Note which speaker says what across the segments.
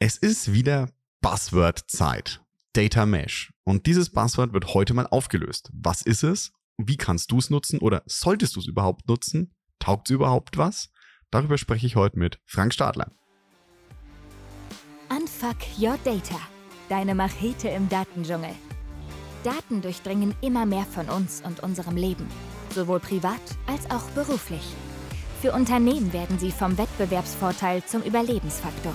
Speaker 1: Es ist wieder Buzzword-Zeit. Data Mesh. Und dieses Buzzword wird heute mal aufgelöst. Was ist es? Wie kannst du es nutzen oder solltest du es überhaupt nutzen? Taugt es überhaupt was? Darüber spreche ich heute mit Frank Stadler.
Speaker 2: Unfuck Your Data. Deine Machete im Datendschungel. Daten durchdringen immer mehr von uns und unserem Leben. Sowohl privat als auch beruflich. Für Unternehmen werden sie vom Wettbewerbsvorteil zum Überlebensfaktor.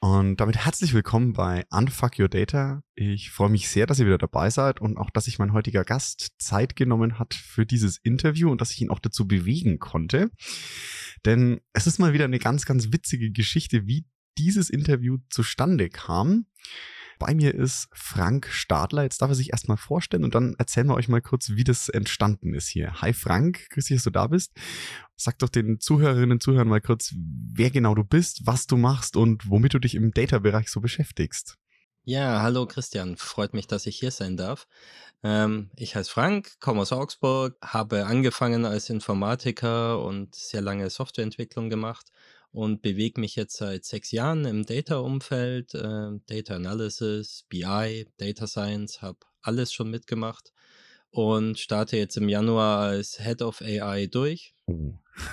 Speaker 1: Und damit herzlich willkommen bei Unfuck Your Data. Ich freue mich sehr, dass ihr wieder dabei seid und auch, dass sich mein heutiger Gast Zeit genommen hat für dieses Interview und dass ich ihn auch dazu bewegen konnte. Denn es ist mal wieder eine ganz, ganz witzige Geschichte, wie dieses Interview zustande kam. Bei mir ist Frank Stadler. Jetzt darf er sich erstmal vorstellen und dann erzählen wir euch mal kurz, wie das entstanden ist hier. Hi Frank, grüß dich, dass du da bist. Sag doch den Zuhörerinnen und Zuhörern mal kurz, wer genau du bist, was du machst und womit du dich im Data-Bereich so beschäftigst.
Speaker 3: Ja, hallo Christian, freut mich, dass ich hier sein darf. Ähm, ich heiße Frank, komme aus Augsburg, habe angefangen als Informatiker und sehr lange Softwareentwicklung gemacht und bewege mich jetzt seit sechs Jahren im Data-Umfeld, äh, Data Analysis, BI, Data Science, habe alles schon mitgemacht und starte jetzt im Januar als Head of AI durch. Oh.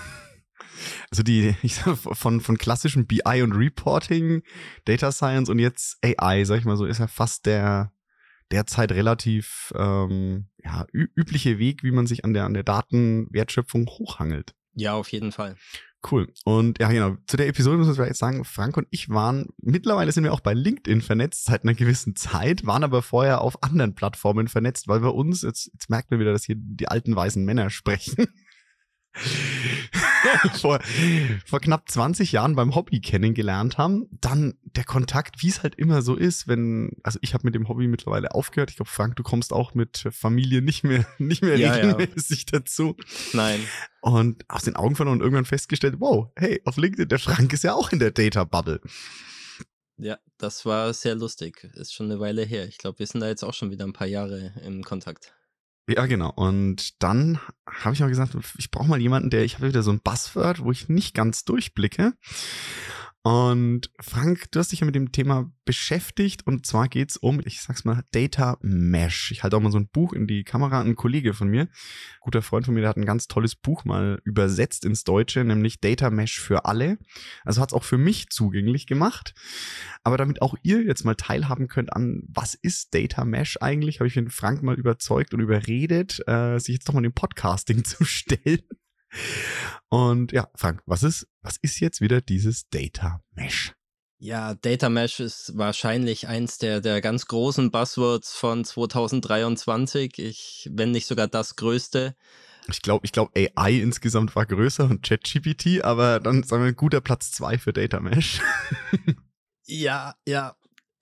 Speaker 1: Also die ich sag, von, von klassischem BI und Reporting, Data Science und jetzt AI, sag ich mal so, ist ja fast der derzeit relativ ähm, ja, übliche Weg, wie man sich an der, an der Datenwertschöpfung hochhangelt.
Speaker 3: Ja, auf jeden Fall.
Speaker 1: Cool. Und ja, genau. Zu der Episode müssen wir jetzt sagen, Frank und ich waren, mittlerweile sind wir auch bei LinkedIn vernetzt seit einer gewissen Zeit, waren aber vorher auf anderen Plattformen vernetzt, weil wir uns, jetzt, jetzt merkt man wieder, dass hier die alten weißen Männer sprechen. vor, vor knapp 20 Jahren beim Hobby kennengelernt haben. Dann der Kontakt, wie es halt immer so ist, wenn, also ich habe mit dem Hobby mittlerweile aufgehört. Ich glaube, Frank, du kommst auch mit Familie nicht mehr, nicht mehr ja, regelmäßig ja. dazu.
Speaker 3: Nein.
Speaker 1: Und aus den Augen verloren und irgendwann festgestellt, wow, hey, auf LinkedIn, der Frank ist ja auch in der Data Bubble.
Speaker 3: Ja, das war sehr lustig. Ist schon eine Weile her. Ich glaube, wir sind da jetzt auch schon wieder ein paar Jahre im Kontakt.
Speaker 1: Ja, genau. Und dann habe ich auch gesagt, ich brauche mal jemanden, der, ich habe wieder so ein Buzzword, wo ich nicht ganz durchblicke. Und Frank, du hast dich ja mit dem Thema beschäftigt und zwar geht's um, ich sag's mal, Data Mesh. Ich halte auch mal so ein Buch in die Kamera. Ein Kollege von mir, guter Freund von mir, der hat ein ganz tolles Buch mal übersetzt ins Deutsche, nämlich Data Mesh für alle. Also hat's auch für mich zugänglich gemacht. Aber damit auch ihr jetzt mal teilhaben könnt an, was ist Data Mesh eigentlich, habe ich den Frank mal überzeugt und überredet, äh, sich jetzt doch mal dem Podcasting zu stellen. Und ja, Frank, was ist, was ist jetzt wieder dieses Data Mesh?
Speaker 3: Ja, Data Mesh ist wahrscheinlich eins der, der ganz großen Buzzwords von 2023. Ich, wenn nicht sogar das größte.
Speaker 1: Ich glaube, ich glaube, AI insgesamt war größer und ChatGPT, aber dann sagen wir ein guter Platz zwei für Data Mesh.
Speaker 3: ja, ja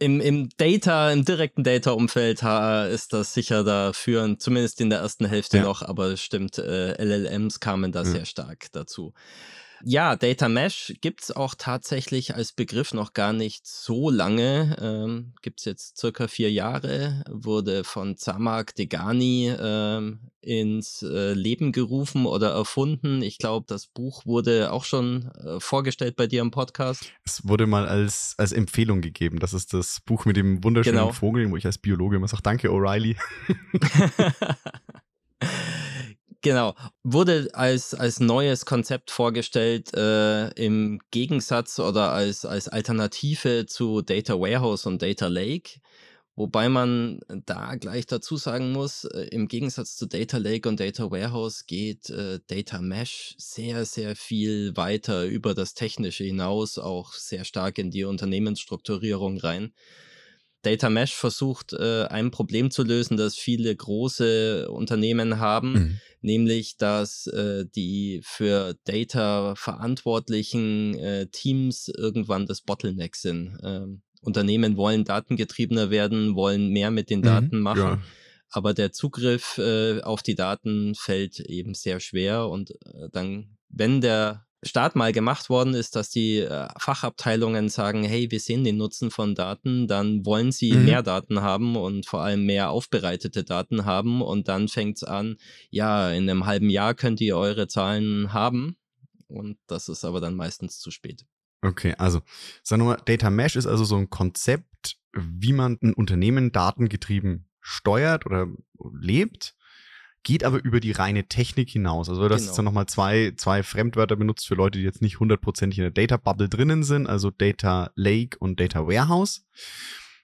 Speaker 3: im, im Data, im direkten Data-Umfeld ist das sicher da führend, zumindest in der ersten Hälfte ja. noch, aber stimmt, äh, LLMs kamen da ja. sehr stark dazu. Ja, Data Mesh gibt es auch tatsächlich als Begriff noch gar nicht so lange. Ähm, gibt es jetzt circa vier Jahre, wurde von Zamak Degani ähm, ins äh, Leben gerufen oder erfunden. Ich glaube, das Buch wurde auch schon äh, vorgestellt bei dir im Podcast.
Speaker 1: Es wurde mal als, als Empfehlung gegeben. Das ist das Buch mit dem wunderschönen genau. Vogel, wo ich als Biologe immer sage, danke O'Reilly.
Speaker 3: Genau, wurde als, als neues Konzept vorgestellt äh, im Gegensatz oder als, als Alternative zu Data Warehouse und Data Lake. Wobei man da gleich dazu sagen muss, äh, im Gegensatz zu Data Lake und Data Warehouse geht äh, Data Mesh sehr, sehr viel weiter über das Technische hinaus, auch sehr stark in die Unternehmensstrukturierung rein. Data Mesh versucht, äh, ein Problem zu lösen, das viele große Unternehmen haben. Mhm nämlich dass äh, die für Data verantwortlichen äh, Teams irgendwann das Bottleneck sind. Ähm, Unternehmen wollen datengetriebener werden, wollen mehr mit den mhm, Daten mhm, machen. Ja. aber der Zugriff äh, auf die Daten fällt eben sehr schwer und äh, dann, wenn der Start mal gemacht worden ist, dass die äh, Fachabteilungen sagen, hey, wir sehen den Nutzen von Daten, dann wollen sie mhm. mehr Daten haben und vor allem mehr aufbereitete Daten haben und dann fängt es an, ja, in einem halben Jahr könnt ihr eure Zahlen haben und das ist aber dann meistens zu spät.
Speaker 1: Okay, also sagen wir mal, Data Mesh ist also so ein Konzept, wie man ein Unternehmen datengetrieben steuert oder lebt geht aber über die reine Technik hinaus. Also du hast genau. jetzt dann nochmal zwei, zwei Fremdwörter benutzt für Leute, die jetzt nicht hundertprozentig in der Data Bubble drinnen sind, also Data Lake und Data Warehouse.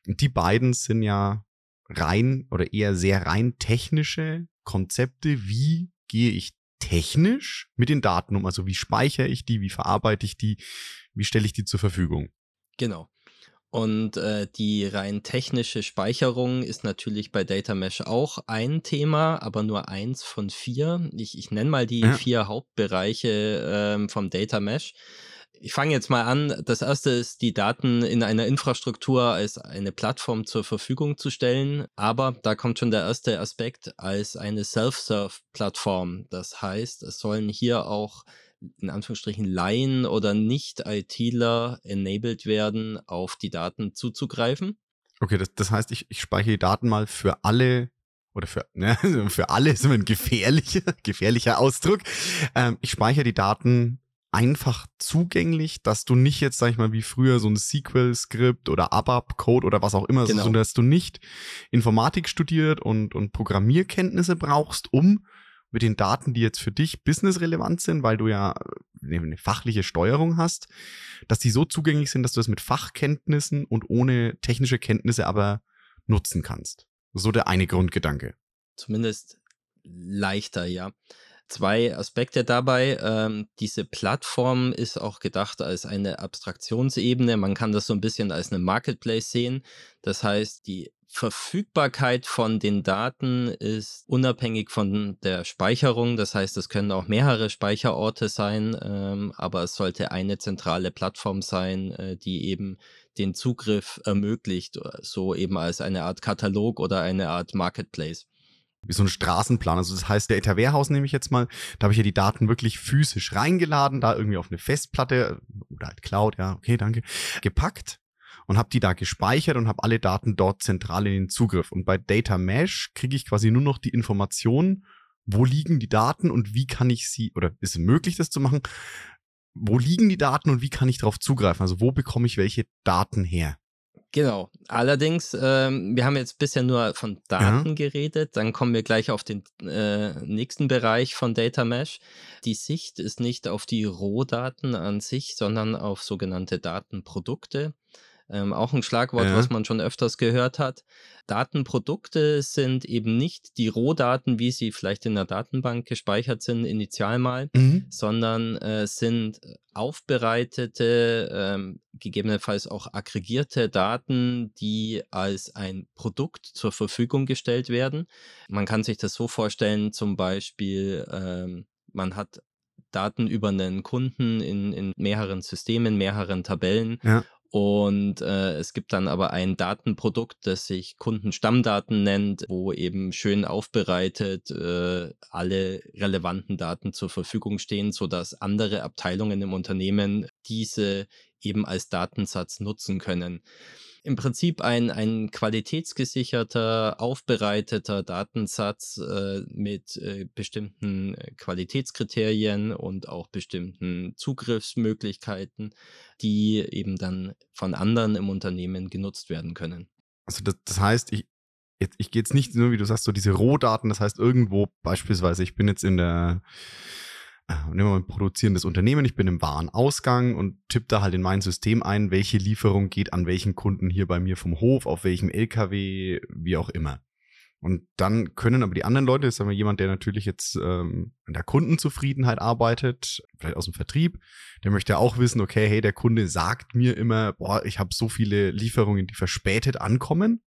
Speaker 1: Die beiden sind ja rein oder eher sehr rein technische Konzepte. Wie gehe ich technisch mit den Daten um? Also wie speichere ich die, wie verarbeite ich die, wie stelle ich die zur Verfügung?
Speaker 3: Genau. Und äh, die rein technische Speicherung ist natürlich bei Data Mesh auch ein Thema, aber nur eins von vier. Ich, ich nenne mal die ja. vier Hauptbereiche ähm, vom Data Mesh. Ich fange jetzt mal an. Das erste ist, die Daten in einer Infrastruktur als eine Plattform zur Verfügung zu stellen. Aber da kommt schon der erste Aspekt als eine Self-Serve-Plattform. Das heißt, es sollen hier auch in Anführungsstrichen Laien oder Nicht-ITler enabled werden, auf die Daten zuzugreifen.
Speaker 1: Okay, das, das heißt, ich, ich speichere die Daten mal für alle oder für, ne, für alle ist immer ein gefährlicher, gefährlicher Ausdruck. Ähm, ich speichere die Daten einfach zugänglich, dass du nicht jetzt, sag ich mal, wie früher so ein SQL-Skript oder ABAP-Code oder was auch immer, genau. so, dass du nicht Informatik studiert und, und Programmierkenntnisse brauchst, um mit den Daten, die jetzt für dich businessrelevant sind, weil du ja äh, eine fachliche Steuerung hast, dass die so zugänglich sind, dass du das mit Fachkenntnissen und ohne technische Kenntnisse aber nutzen kannst. So der eine Grundgedanke.
Speaker 3: Zumindest leichter, ja. Zwei Aspekte dabei. Ähm, diese Plattform ist auch gedacht als eine Abstraktionsebene. Man kann das so ein bisschen als eine Marketplace sehen. Das heißt, die Verfügbarkeit von den Daten ist unabhängig von der Speicherung. Das heißt, es können auch mehrere Speicherorte sein, ähm, aber es sollte eine zentrale Plattform sein, äh, die eben den Zugriff ermöglicht, äh, so eben als eine Art Katalog oder eine Art Marketplace.
Speaker 1: Wie so ein Straßenplan. Also das heißt, der Warehouse nehme ich jetzt mal, da habe ich ja die Daten wirklich physisch reingeladen, da irgendwie auf eine Festplatte oder halt Cloud, ja, okay, danke, gepackt und habe die da gespeichert und habe alle Daten dort zentral in den Zugriff. Und bei Data Mesh kriege ich quasi nur noch die Informationen, wo liegen die Daten und wie kann ich sie, oder ist es möglich, das zu machen? Wo liegen die Daten und wie kann ich darauf zugreifen? Also wo bekomme ich welche Daten her?
Speaker 3: Genau. Allerdings, ähm, wir haben jetzt bisher nur von Daten ja. geredet. Dann kommen wir gleich auf den äh, nächsten Bereich von Data Mesh. Die Sicht ist nicht auf die Rohdaten an sich, sondern auf sogenannte Datenprodukte. Ähm, auch ein Schlagwort, ja. was man schon öfters gehört hat. Datenprodukte sind eben nicht die Rohdaten, wie sie vielleicht in der Datenbank gespeichert sind, initial mal, mhm. sondern äh, sind aufbereitete, ähm, gegebenenfalls auch aggregierte Daten, die als ein Produkt zur Verfügung gestellt werden. Man kann sich das so vorstellen, zum Beispiel, ähm, man hat Daten über einen Kunden in, in mehreren Systemen, mehreren Tabellen ja. Und äh, es gibt dann aber ein Datenprodukt, das sich Kundenstammdaten nennt, wo eben schön aufbereitet äh, alle relevanten Daten zur Verfügung stehen, sodass andere Abteilungen im Unternehmen diese eben als Datensatz nutzen können im Prinzip ein, ein qualitätsgesicherter, aufbereiteter Datensatz äh, mit äh, bestimmten äh, Qualitätskriterien und auch bestimmten Zugriffsmöglichkeiten, die eben dann von anderen im Unternehmen genutzt werden können.
Speaker 1: Also das, das heißt, ich, ich gehe jetzt nicht nur, wie du sagst, so diese Rohdaten, das heißt irgendwo beispielsweise, ich bin jetzt in der nehmen wir mal ein produzierendes Unternehmen, ich bin im Warenausgang und tippe da halt in mein System ein, welche Lieferung geht an welchen Kunden hier bei mir vom Hof, auf welchem LKW, wie auch immer. Und dann können aber die anderen Leute, das ist aber jemand, der natürlich jetzt ähm, an der Kundenzufriedenheit arbeitet, vielleicht aus dem Vertrieb, der möchte auch wissen, okay, hey, der Kunde sagt mir immer, boah, ich habe so viele Lieferungen, die verspätet ankommen.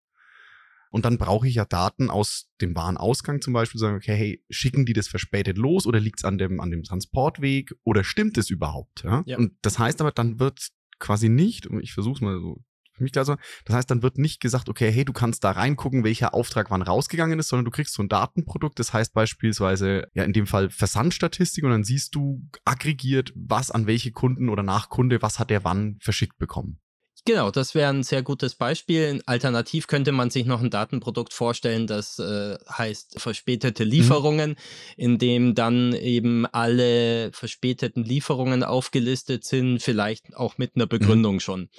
Speaker 1: Und dann brauche ich ja Daten aus dem Warenausgang zum Beispiel, sagen, okay, hey, schicken die das verspätet los oder liegt es an dem, an dem Transportweg oder stimmt es überhaupt? Ja? ja? Und das heißt aber, dann wird quasi nicht, und ich versuche es mal so für mich klar so. Das heißt, dann wird nicht gesagt, okay, hey, du kannst da reingucken, welcher Auftrag wann rausgegangen ist, sondern du kriegst so ein Datenprodukt, das heißt beispielsweise, ja, in dem Fall Versandstatistik und dann siehst du aggregiert, was an welche Kunden oder Nachkunde, was hat der wann verschickt bekommen.
Speaker 3: Genau, das wäre ein sehr gutes Beispiel. Alternativ könnte man sich noch ein Datenprodukt vorstellen, das äh, heißt verspätete mhm. Lieferungen, mhm. in dem dann eben alle verspäteten Lieferungen aufgelistet sind, vielleicht auch mit einer mhm. Begründung mhm. schon.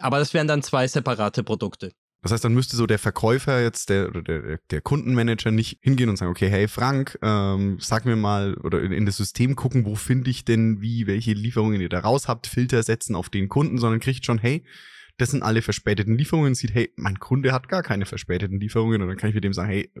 Speaker 3: Aber das wären dann zwei separate Produkte.
Speaker 1: Das heißt, dann müsste so der Verkäufer jetzt, der, der, der Kundenmanager nicht hingehen und sagen, okay, hey Frank, ähm, sag mir mal oder in, in das System gucken, wo finde ich denn wie, welche Lieferungen ihr da raus habt, Filter setzen auf den Kunden, sondern kriegt schon, hey, das sind alle verspäteten Lieferungen, sieht, hey, mein Kunde hat gar keine verspäteten Lieferungen und dann kann ich mit dem sagen, hey,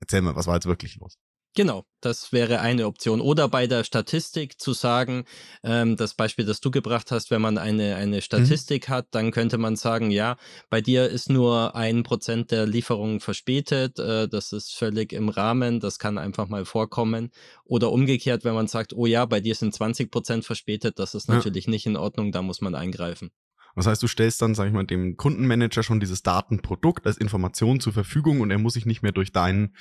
Speaker 1: erzähl mal, was war jetzt wirklich los?
Speaker 3: Genau, das wäre eine Option. Oder bei der Statistik zu sagen, ähm, das Beispiel, das du gebracht hast, wenn man eine, eine mhm. Statistik mhm. hat, dann könnte man sagen, ja, bei dir ist nur ein Prozent der Lieferungen verspätet, äh, das ist völlig im Rahmen, das kann einfach mal vorkommen. Oder umgekehrt, wenn man sagt, oh ja, bei dir sind 20 Prozent verspätet, das ist natürlich ja. nicht in Ordnung, da muss man eingreifen.
Speaker 1: Das heißt, du stellst dann, sag ich mal, dem Kundenmanager schon dieses Datenprodukt als Information zur Verfügung und er muss sich nicht mehr durch dein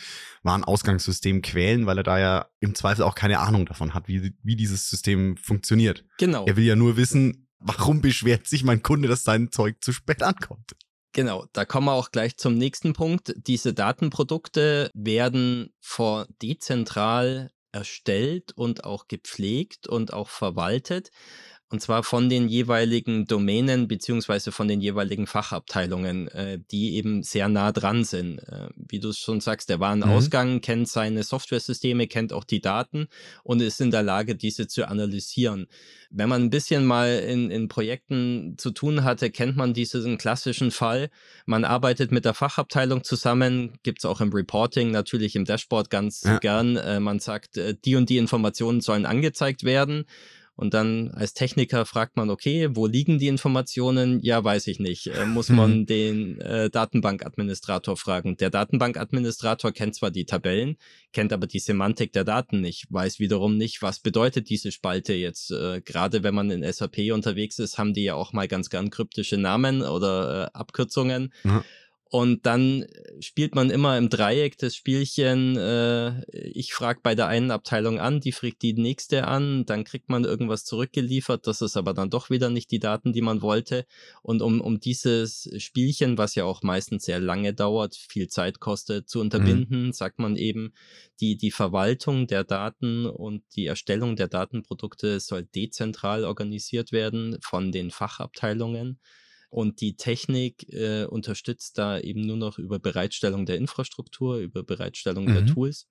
Speaker 1: Warenausgangssystem quälen, weil er da ja im Zweifel auch keine Ahnung davon hat, wie, wie dieses System funktioniert.
Speaker 3: Genau.
Speaker 1: Er will ja nur wissen, warum beschwert sich mein Kunde, dass sein Zeug zu spät ankommt.
Speaker 3: Genau, da kommen wir auch gleich zum nächsten Punkt. Diese Datenprodukte werden vor dezentral erstellt und auch gepflegt und auch verwaltet. Und zwar von den jeweiligen Domänen beziehungsweise von den jeweiligen Fachabteilungen, äh, die eben sehr nah dran sind. Äh, wie du es schon sagst, der Warenausgang mhm. kennt seine Softwaresysteme, kennt auch die Daten und ist in der Lage, diese zu analysieren. Wenn man ein bisschen mal in, in Projekten zu tun hatte, kennt man diesen klassischen Fall. Man arbeitet mit der Fachabteilung zusammen, gibt es auch im Reporting, natürlich im Dashboard ganz ja. gern. Äh, man sagt, äh, die und die Informationen sollen angezeigt werden. Und dann als Techniker fragt man, okay, wo liegen die Informationen? Ja, weiß ich nicht. Äh, muss man den äh, Datenbankadministrator fragen. Der Datenbankadministrator kennt zwar die Tabellen, kennt aber die Semantik der Daten nicht, weiß wiederum nicht, was bedeutet diese Spalte jetzt. Äh, Gerade wenn man in SAP unterwegs ist, haben die ja auch mal ganz gern kryptische Namen oder äh, Abkürzungen. Mhm. Und dann spielt man immer im Dreieck das Spielchen. Äh, ich frage bei der einen Abteilung an, die fragt die nächste an, dann kriegt man irgendwas zurückgeliefert. Das ist aber dann doch wieder nicht die Daten, die man wollte. Und um, um dieses Spielchen, was ja auch meistens sehr lange dauert, viel Zeit kostet, zu unterbinden, mhm. sagt man eben, die, die Verwaltung der Daten und die Erstellung der Datenprodukte soll dezentral organisiert werden von den Fachabteilungen. Und die Technik äh, unterstützt da eben nur noch über Bereitstellung der Infrastruktur, über Bereitstellung mhm. der Tools.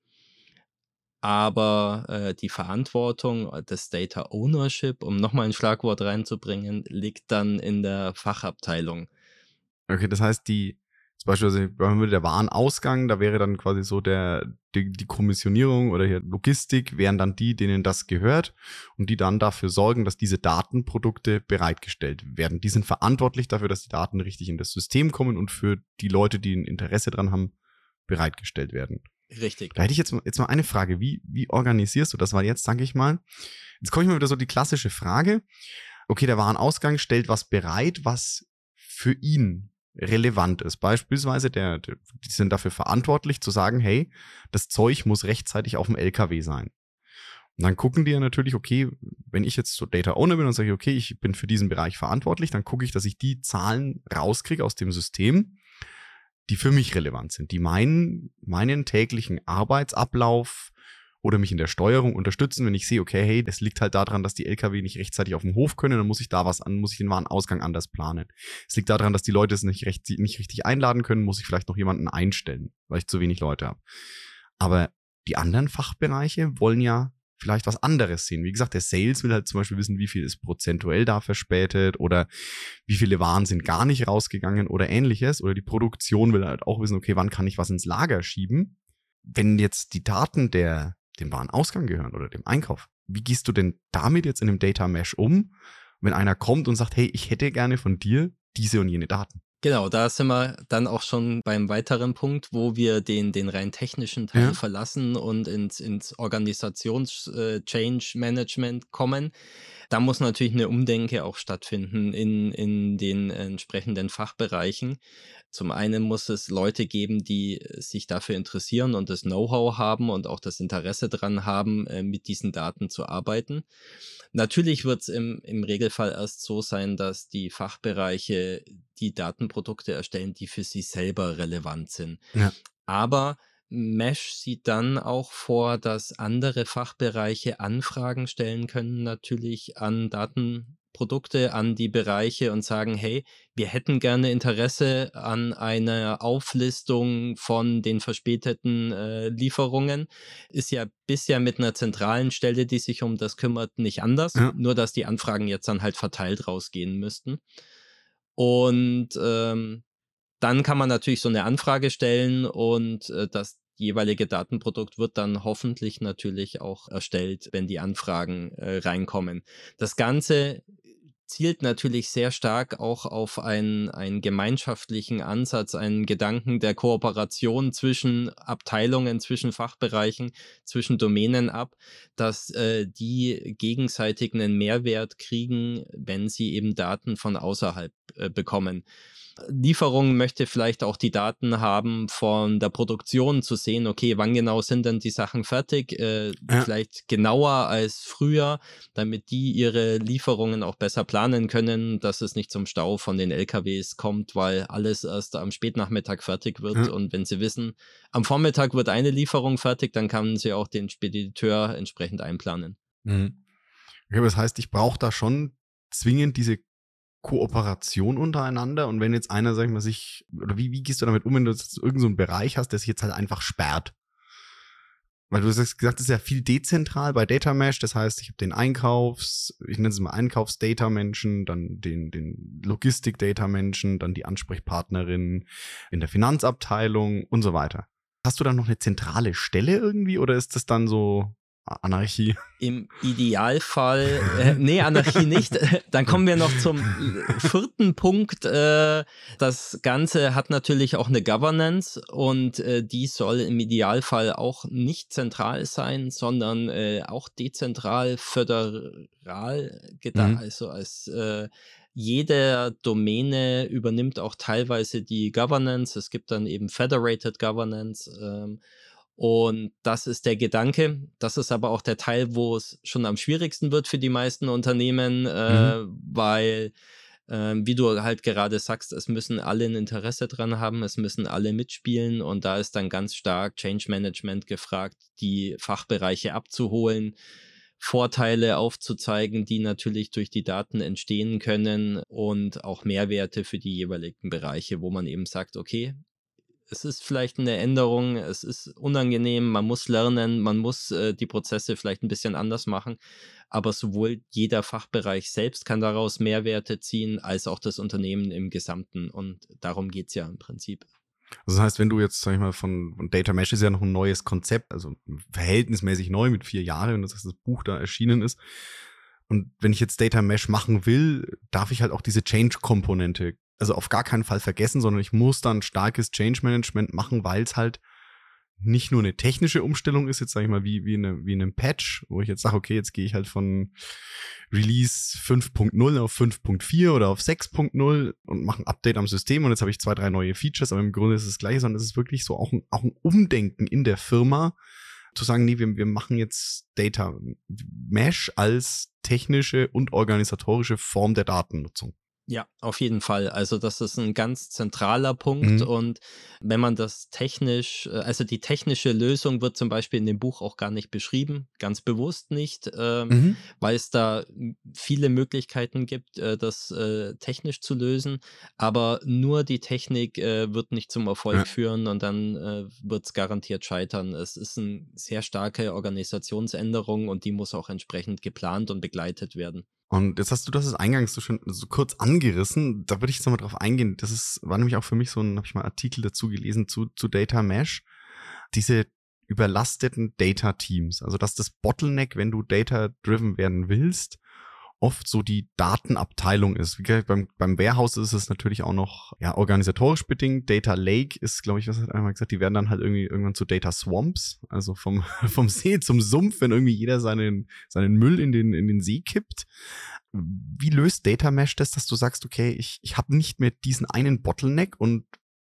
Speaker 3: Aber äh, die Verantwortung äh, des Data Ownership, um nochmal ein Schlagwort reinzubringen, liegt dann in der Fachabteilung.
Speaker 1: Okay, das heißt, die, zum Beispiel also, der Warenausgang, da wäre dann quasi so der, die, die Kommissionierung oder hier Logistik wären dann die, denen das gehört und die dann dafür sorgen, dass diese Datenprodukte bereitgestellt werden. Die sind verantwortlich dafür, dass die Daten richtig in das System kommen und für die Leute, die ein Interesse dran haben, bereitgestellt werden.
Speaker 3: Richtig.
Speaker 1: Da hätte ich jetzt, jetzt mal eine Frage. Wie, wie organisierst du das? Weil jetzt sage ich mal, jetzt komme ich mal wieder so die klassische Frage. Okay, der Warenausgang stellt was bereit, was für ihn relevant ist. Beispielsweise, der, die sind dafür verantwortlich zu sagen, hey, das Zeug muss rechtzeitig auf dem LKW sein. Und dann gucken die ja natürlich, okay, wenn ich jetzt so Data Owner bin und sage, okay, ich bin für diesen Bereich verantwortlich, dann gucke ich, dass ich die Zahlen rauskriege aus dem System, die für mich relevant sind, die meinen, meinen täglichen Arbeitsablauf oder mich in der Steuerung unterstützen, wenn ich sehe, okay, hey, das liegt halt daran, dass die LKW nicht rechtzeitig auf dem Hof können, dann muss ich da was an, muss ich den Warenausgang anders planen. Es liegt daran, dass die Leute es nicht, recht, nicht richtig einladen können, muss ich vielleicht noch jemanden einstellen, weil ich zu wenig Leute habe. Aber die anderen Fachbereiche wollen ja vielleicht was anderes sehen. Wie gesagt, der Sales will halt zum Beispiel wissen, wie viel ist prozentuell da verspätet oder wie viele Waren sind gar nicht rausgegangen oder ähnliches. Oder die Produktion will halt auch wissen, okay, wann kann ich was ins Lager schieben? Wenn jetzt die Daten der dem Warenausgang gehören oder dem Einkauf. Wie gehst du denn damit jetzt in dem Data Mesh um, wenn einer kommt und sagt, hey, ich hätte gerne von dir diese und jene Daten?
Speaker 3: Genau, da sind wir dann auch schon beim weiteren Punkt, wo wir den, den rein technischen Teil ja. verlassen und ins, ins Organisations-Change-Management äh, kommen. Da muss natürlich eine Umdenke auch stattfinden in, in den entsprechenden Fachbereichen. Zum einen muss es Leute geben, die sich dafür interessieren und das Know-how haben und auch das Interesse daran haben, äh, mit diesen Daten zu arbeiten. Natürlich wird es im, im Regelfall erst so sein, dass die Fachbereiche die Datenprodukte erstellen, die für sie selber relevant sind. Ja. Aber Mesh sieht dann auch vor, dass andere Fachbereiche Anfragen stellen können, natürlich an Datenprodukte, an die Bereiche und sagen, hey, wir hätten gerne Interesse an einer Auflistung von den verspäteten äh, Lieferungen. Ist ja bisher mit einer zentralen Stelle, die sich um das kümmert, nicht anders. Ja. Nur, dass die Anfragen jetzt dann halt verteilt rausgehen müssten. Und ähm, dann kann man natürlich so eine Anfrage stellen und äh, das jeweilige Datenprodukt wird dann hoffentlich natürlich auch erstellt, wenn die Anfragen äh, reinkommen. Das Ganze zielt natürlich sehr stark auch auf einen, einen gemeinschaftlichen Ansatz, einen Gedanken der Kooperation zwischen Abteilungen, zwischen Fachbereichen, zwischen Domänen ab, dass äh, die gegenseitig einen Mehrwert kriegen, wenn sie eben Daten von außerhalb äh, bekommen. Lieferung möchte vielleicht auch die Daten haben von der Produktion zu sehen, okay, wann genau sind denn die Sachen fertig, äh, ja. vielleicht genauer als früher, damit die ihre Lieferungen auch besser planen können, dass es nicht zum Stau von den LKWs kommt, weil alles erst am Spätnachmittag fertig wird ja. und wenn sie wissen, am Vormittag wird eine Lieferung fertig, dann kann sie auch den Spediteur entsprechend einplanen.
Speaker 1: Mhm. Okay, das heißt, ich brauche da schon zwingend diese Kooperation untereinander und wenn jetzt einer, sag ich mal, sich, oder wie, wie gehst du damit um, wenn du irgendeinen so Bereich hast, der sich jetzt halt einfach sperrt? Weil du hast gesagt, es ist ja viel dezentral bei Data Mesh, das heißt, ich habe den Einkaufs, ich nenne es mal Einkaufs-Data-Menschen, dann den, den Logistik-Data-Menschen, dann die Ansprechpartnerin in der Finanzabteilung und so weiter. Hast du dann noch eine zentrale Stelle irgendwie oder ist das dann so Anarchie.
Speaker 3: Im Idealfall, äh, nee, Anarchie nicht. Dann kommen wir noch zum vierten Punkt. Äh, das Ganze hat natürlich auch eine Governance und äh, die soll im Idealfall auch nicht zentral sein, sondern äh, auch dezentral föderal gedacht, mhm. also als äh, jede Domäne übernimmt auch teilweise die Governance. Es gibt dann eben Federated Governance. Ähm, und das ist der Gedanke. Das ist aber auch der Teil, wo es schon am schwierigsten wird für die meisten Unternehmen, äh, mhm. weil, äh, wie du halt gerade sagst, es müssen alle ein Interesse dran haben, es müssen alle mitspielen und da ist dann ganz stark Change Management gefragt, die Fachbereiche abzuholen. Vorteile aufzuzeigen, die natürlich durch die Daten entstehen können und auch Mehrwerte für die jeweiligen Bereiche, wo man eben sagt, okay, es ist vielleicht eine Änderung, es ist unangenehm, man muss lernen, man muss äh, die Prozesse vielleicht ein bisschen anders machen, aber sowohl jeder Fachbereich selbst kann daraus Mehrwerte ziehen, als auch das Unternehmen im Gesamten und darum geht es ja im Prinzip.
Speaker 1: Also das heißt, wenn du jetzt, sag ich mal, von, Data Mesh ist ja noch ein neues Konzept, also verhältnismäßig neu mit vier Jahren, wenn das, das Buch da erschienen ist. Und wenn ich jetzt Data Mesh machen will, darf ich halt auch diese Change-Komponente also auf gar keinen Fall vergessen, sondern ich muss dann starkes Change Management machen, weil es halt nicht nur eine technische Umstellung ist, jetzt sage ich mal, wie, wie, eine, wie einem Patch, wo ich jetzt sage, okay, jetzt gehe ich halt von Release 5.0 auf 5.4 oder auf 6.0 und mache ein Update am System und jetzt habe ich zwei, drei neue Features, aber im Grunde ist es das gleiche, sondern es ist wirklich so auch ein, auch ein Umdenken in der Firma, zu sagen, nee, wir, wir machen jetzt Data Mesh als technische und organisatorische Form der Datennutzung.
Speaker 3: Ja, auf jeden Fall. Also das ist ein ganz zentraler Punkt mhm. und wenn man das technisch, äh, also die technische Lösung wird zum Beispiel in dem Buch auch gar nicht beschrieben, ganz bewusst nicht, ähm, mhm. weil es da viele Möglichkeiten gibt, äh, das äh, technisch zu lösen, aber nur die Technik äh, wird nicht zum Erfolg ja. führen und dann äh, wird es garantiert scheitern. Es ist eine sehr starke Organisationsänderung und die muss auch entsprechend geplant und begleitet werden.
Speaker 1: Und jetzt hast du das eingangs so schön so kurz angerissen. Da würde ich jetzt nochmal drauf eingehen. Das ist, war nämlich auch für mich so ein, habe ich mal Artikel dazu gelesen zu, zu Data Mesh. Diese überlasteten Data Teams. Also, dass das Bottleneck, wenn du data-driven werden willst oft so die Datenabteilung ist. Wie gesagt, beim, beim Warehouse ist es natürlich auch noch ja, organisatorisch bedingt. Data Lake ist, glaube ich, was hat einmal gesagt, die werden dann halt irgendwie irgendwann zu Data Swamps, also vom, vom See zum Sumpf, wenn irgendwie jeder seinen, seinen Müll in den, in den See kippt. Wie löst Data Mesh das, dass du sagst, okay, ich, ich habe nicht mehr diesen einen Bottleneck und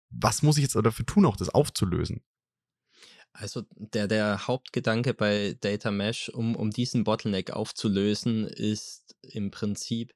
Speaker 1: was muss ich jetzt dafür tun, auch das aufzulösen?
Speaker 3: Also der, der Hauptgedanke bei Data Mesh, um, um diesen Bottleneck aufzulösen, ist im Prinzip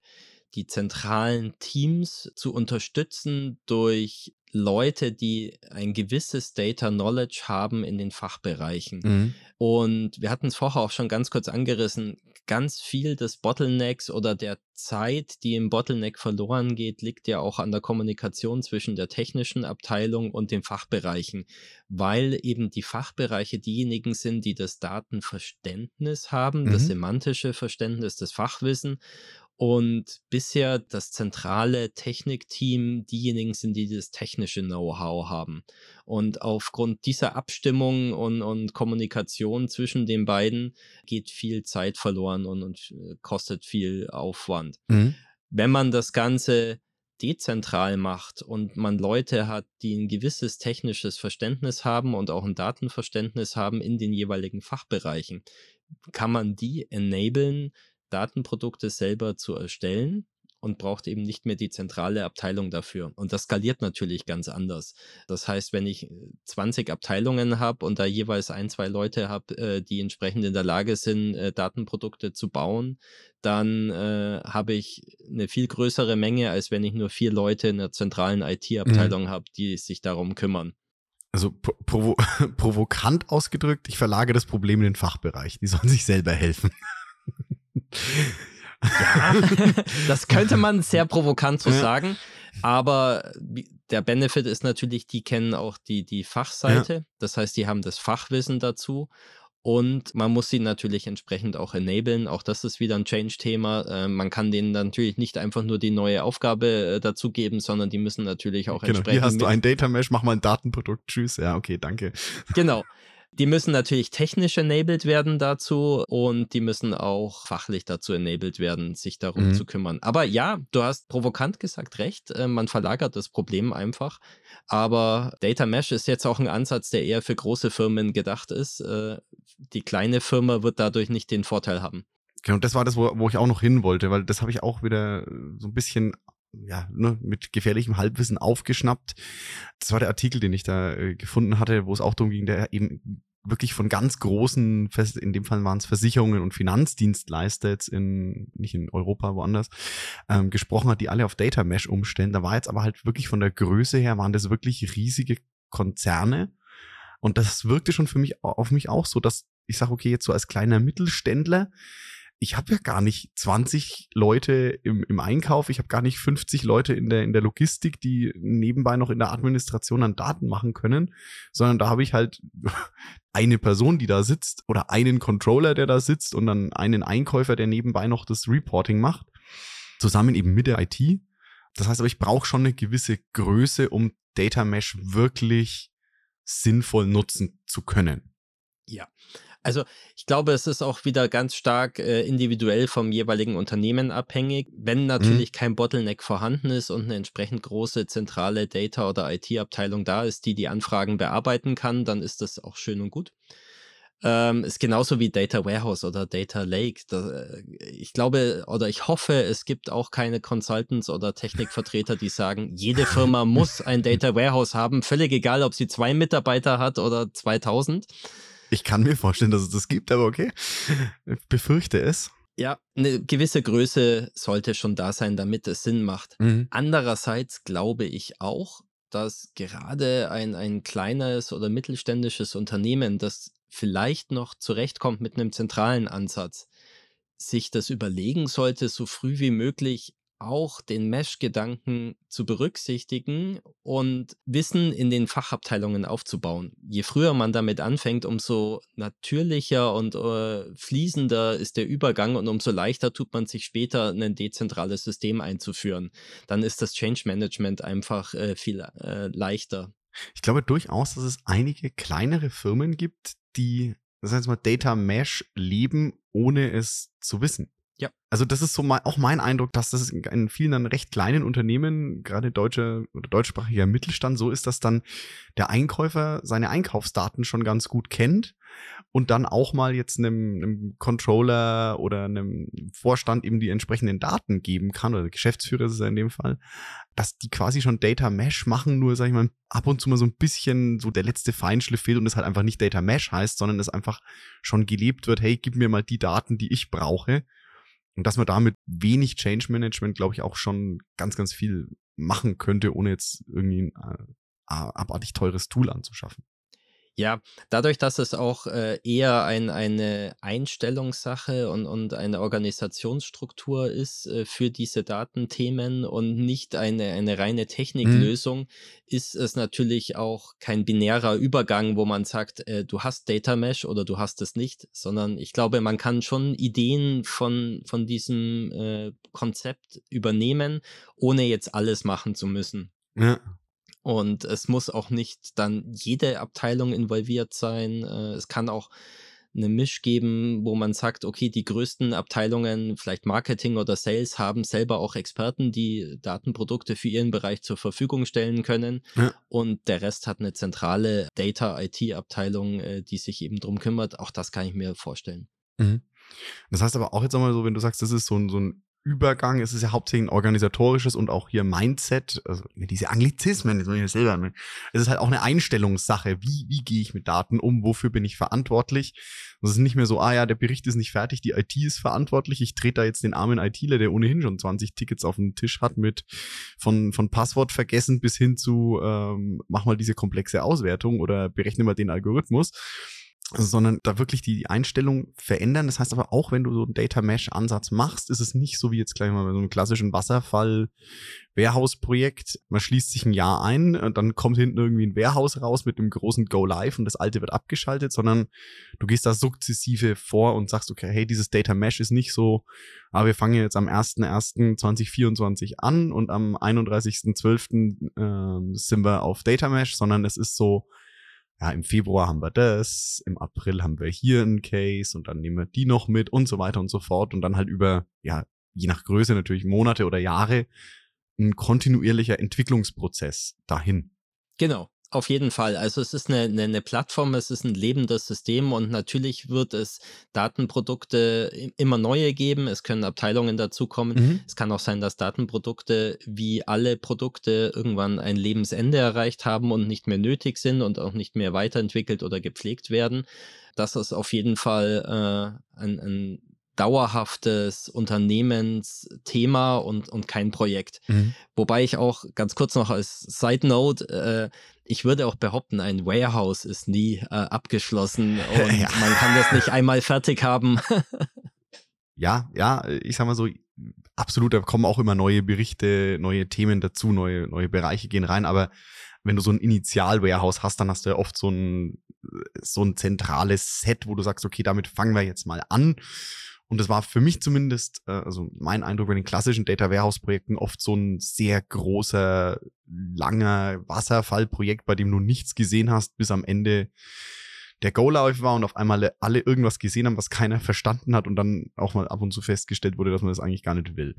Speaker 3: die zentralen Teams zu unterstützen durch Leute, die ein gewisses Data Knowledge haben in den Fachbereichen. Mhm. Und wir hatten es vorher auch schon ganz kurz angerissen, ganz viel des Bottlenecks oder der Zeit, die im Bottleneck verloren geht, liegt ja auch an der Kommunikation zwischen der technischen Abteilung und den Fachbereichen, weil eben die Fachbereiche diejenigen sind, die das Datenverständnis haben, mhm. das semantische Verständnis, das Fachwissen und bisher das zentrale Technikteam diejenigen sind, die das technische Know-how haben. Und aufgrund dieser Abstimmung und, und Kommunikation zwischen den beiden geht viel Zeit verloren und, und äh, kostet viel Aufwand. Mhm. Wenn man das Ganze dezentral macht und man Leute hat, die ein gewisses technisches Verständnis haben und auch ein Datenverständnis haben in den jeweiligen Fachbereichen, kann man die enablen, Datenprodukte selber zu erstellen und braucht eben nicht mehr die zentrale Abteilung dafür. Und das skaliert natürlich ganz anders. Das heißt, wenn ich 20 äh, Abteilungen habe und da jeweils ein, zwei Leute habe, äh, die entsprechend in der Lage sind, äh, Datenprodukte zu bauen, dann äh, habe ich eine viel größere Menge, als wenn ich nur vier Leute in der zentralen IT-Abteilung mhm. habe, die sich darum kümmern.
Speaker 1: Also provo provokant ausgedrückt, ich verlage das Problem in den Fachbereich. Die sollen sich selber helfen.
Speaker 3: Ja, das könnte man sehr provokant so ja. sagen. Aber der Benefit ist natürlich, die kennen auch die, die Fachseite. Ja. Das heißt, die haben das Fachwissen dazu. Und man muss sie natürlich entsprechend auch enablen. Auch das ist wieder ein Change-Thema. Äh, man kann denen natürlich nicht einfach nur die neue Aufgabe äh, dazu geben, sondern die müssen natürlich auch genau. entsprechend.
Speaker 1: Hier hast du ein Data Mesh, mach mal ein Datenprodukt. Tschüss. Ja, okay, danke.
Speaker 3: Genau. Die müssen natürlich technisch enabled werden dazu und die müssen auch fachlich dazu enabled werden, sich darum mhm. zu kümmern. Aber ja, du hast provokant gesagt recht, äh, man verlagert das Problem einfach. Aber Data Mesh ist jetzt auch ein Ansatz, der eher für große Firmen gedacht ist. Äh, die kleine Firma wird dadurch nicht den Vorteil haben.
Speaker 1: Genau, das war das, wo, wo ich auch noch hin wollte, weil das habe ich auch wieder so ein bisschen ja, ne, mit gefährlichem Halbwissen aufgeschnappt. Das war der Artikel, den ich da äh, gefunden hatte, wo es auch darum ging, der eben wirklich von ganz großen, in dem Fall waren es Versicherungen und Finanzdienstleister jetzt in, nicht in Europa, woanders, ähm, gesprochen hat, die alle auf Data Mesh umstellen. Da war jetzt aber halt wirklich von der Größe her, waren das wirklich riesige Konzerne. Und das wirkte schon für mich auf mich auch so, dass ich sage, okay, jetzt so als kleiner Mittelständler, ich habe ja gar nicht 20 Leute im, im Einkauf, ich habe gar nicht 50 Leute in der, in der Logistik, die nebenbei noch in der Administration an Daten machen können, sondern da habe ich halt eine Person, die da sitzt oder einen Controller, der da sitzt und dann einen Einkäufer, der nebenbei noch das Reporting macht, zusammen eben mit der IT. Das heißt aber, ich brauche schon eine gewisse Größe, um Data Mesh wirklich sinnvoll nutzen zu können.
Speaker 3: Ja, also ich glaube, es ist auch wieder ganz stark äh, individuell vom jeweiligen Unternehmen abhängig. Wenn mhm. natürlich mhm. kein Bottleneck vorhanden ist und eine entsprechend große zentrale Data- oder IT-Abteilung da ist, die die Anfragen bearbeiten kann, dann ist das auch schön und gut. Ähm, ist genauso wie Data Warehouse oder Data Lake. Da, äh, ich glaube oder ich hoffe, es gibt auch keine Consultants oder Technikvertreter, die sagen, jede Firma muss ein Data Warehouse haben, völlig egal, ob sie zwei Mitarbeiter hat oder 2000.
Speaker 1: Ich kann mir vorstellen, dass es das gibt, aber okay. Ich befürchte es.
Speaker 3: Ja, eine gewisse Größe sollte schon da sein, damit es Sinn macht. Mhm. Andererseits glaube ich auch, dass gerade ein, ein kleines oder mittelständisches Unternehmen, das vielleicht noch zurechtkommt mit einem zentralen Ansatz, sich das überlegen sollte, so früh wie möglich auch den Mesh-Gedanken zu berücksichtigen und Wissen in den Fachabteilungen aufzubauen. Je früher man damit anfängt, umso natürlicher und äh, fließender ist der Übergang und umso leichter tut man sich später, ein dezentrales System einzuführen. Dann ist das Change Management einfach äh, viel äh, leichter.
Speaker 1: Ich glaube durchaus, dass es einige kleinere Firmen gibt, die, das heißt mal, Data Mesh leben, ohne es zu wissen.
Speaker 3: Ja,
Speaker 1: Also das ist so mal auch mein Eindruck, dass das in vielen dann recht kleinen Unternehmen, gerade deutsche oder deutschsprachiger Mittelstand, so ist, dass dann der Einkäufer seine Einkaufsdaten schon ganz gut kennt und dann auch mal jetzt einem, einem Controller oder einem Vorstand eben die entsprechenden Daten geben kann, oder Geschäftsführer ist es in dem Fall, dass die quasi schon Data Mesh machen, nur, sag ich mal, ab und zu mal so ein bisschen so der letzte Feinschliff fehlt und es halt einfach nicht Data Mesh heißt, sondern es einfach schon gelebt wird, hey, gib mir mal die Daten, die ich brauche. Und dass man damit wenig Change Management, glaube ich, auch schon ganz, ganz viel machen könnte, ohne jetzt irgendwie ein äh, abartig teures Tool anzuschaffen.
Speaker 3: Ja, dadurch, dass es auch äh, eher ein, eine Einstellungssache und, und eine Organisationsstruktur ist äh, für diese Datenthemen und nicht eine, eine reine Mhm. Techniklösung, ist es natürlich auch kein binärer Übergang, wo man sagt, äh, du hast Data Mesh oder du hast es nicht, sondern ich glaube, man kann schon Ideen von, von diesem äh, Konzept übernehmen, ohne jetzt alles machen zu müssen.
Speaker 1: Ja.
Speaker 3: Und es muss auch nicht dann jede Abteilung involviert sein. Äh, es kann auch eine Misch geben, wo man sagt, okay, die größten Abteilungen, vielleicht Marketing oder Sales, haben selber auch Experten, die Datenprodukte für ihren Bereich zur Verfügung stellen können.
Speaker 1: Ja.
Speaker 3: Und der Rest hat eine zentrale Data-IT-Abteilung, äh, die sich eben drum kümmert. Auch das kann ich mir vorstellen.
Speaker 1: Mhm. Das heißt aber auch jetzt nochmal so, wenn du sagst, das ist so ein, so ein Übergang, es ist ja hauptsächlich ein organisatorisches und auch hier Mindset, also diese Anglizismen, das muss ich selber, ne? es ist halt auch eine Einstellungssache, wie, wie gehe ich mit Daten um, wofür bin ich verantwortlich. Es ist nicht mehr so, ah ja, der Bericht ist nicht fertig, die IT ist verantwortlich, ich trete da jetzt den armen ITler, der ohnehin schon 20 Tickets auf dem Tisch hat mit von, von Passwort vergessen bis hin zu, ähm, mach mal diese komplexe Auswertung oder berechne mal den Algorithmus sondern da wirklich die Einstellung verändern. Das heißt aber auch, wenn du so einen Data Mesh Ansatz machst, ist es nicht so wie jetzt gleich mal bei so einem klassischen Wasserfall Warehouse Projekt. Man schließt sich ein Jahr ein und dann kommt hinten irgendwie ein Warehouse raus mit einem großen Go Live und das alte wird abgeschaltet, sondern du gehst da sukzessive vor und sagst, okay, hey, dieses Data Mesh ist nicht so, aber ah, wir fangen jetzt am 1.1.2024 an und am 31.12. Äh, sind wir auf Data Mesh, sondern es ist so, ja, im Februar haben wir das, im April haben wir hier einen Case und dann nehmen wir die noch mit und so weiter und so fort und dann halt über, ja, je nach Größe natürlich Monate oder Jahre ein kontinuierlicher Entwicklungsprozess dahin.
Speaker 3: Genau. Auf jeden Fall. Also es ist eine, eine, eine, Plattform, es ist ein lebendes System und natürlich wird es Datenprodukte immer neue geben. Es können Abteilungen dazukommen. Mhm. Es kann auch sein, dass Datenprodukte wie alle Produkte irgendwann ein Lebensende erreicht haben und nicht mehr nötig sind und auch nicht mehr weiterentwickelt oder gepflegt werden. Das ist auf jeden Fall äh, ein, ein dauerhaftes Unternehmensthema und, und kein Projekt. Mhm. Wobei ich auch ganz kurz noch als Side Note, äh, ich würde auch behaupten, ein Warehouse ist nie äh, abgeschlossen und ja. man kann das nicht einmal fertig haben.
Speaker 1: ja, ja, ich sag mal so, absolut, da kommen auch immer neue Berichte, neue Themen dazu, neue, neue Bereiche gehen rein, aber wenn du so ein Initial-Warehouse hast, dann hast du ja oft so ein, so ein zentrales Set, wo du sagst, okay, damit fangen wir jetzt mal an und das war für mich zumindest, äh, also mein Eindruck bei den klassischen Data Warehouse Projekten oft so ein sehr großer, langer Wasserfallprojekt, bei dem du nichts gesehen hast, bis am Ende der Go-Live war und auf einmal alle irgendwas gesehen haben, was keiner verstanden hat und dann auch mal ab und zu festgestellt wurde, dass man das eigentlich gar nicht will.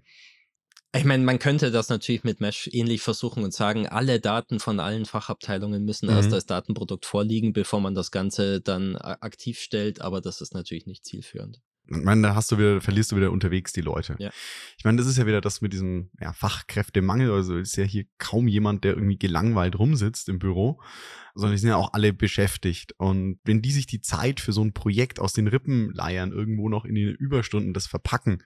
Speaker 3: Ich meine, man könnte das natürlich mit Mesh ähnlich versuchen und sagen, alle Daten von allen Fachabteilungen müssen mhm. erst als Datenprodukt vorliegen, bevor man das Ganze dann aktiv stellt, aber das ist natürlich nicht zielführend.
Speaker 1: Ich meine, da hast du wieder, verlierst du wieder unterwegs die Leute.
Speaker 3: Ja.
Speaker 1: Ich meine, das ist ja wieder das mit diesem ja, Fachkräftemangel. Also ist ja hier kaum jemand, der irgendwie gelangweilt rumsitzt im Büro, sondern die sind ja auch alle beschäftigt. Und wenn die sich die Zeit für so ein Projekt aus den Rippen leiern, irgendwo noch in den Überstunden das verpacken,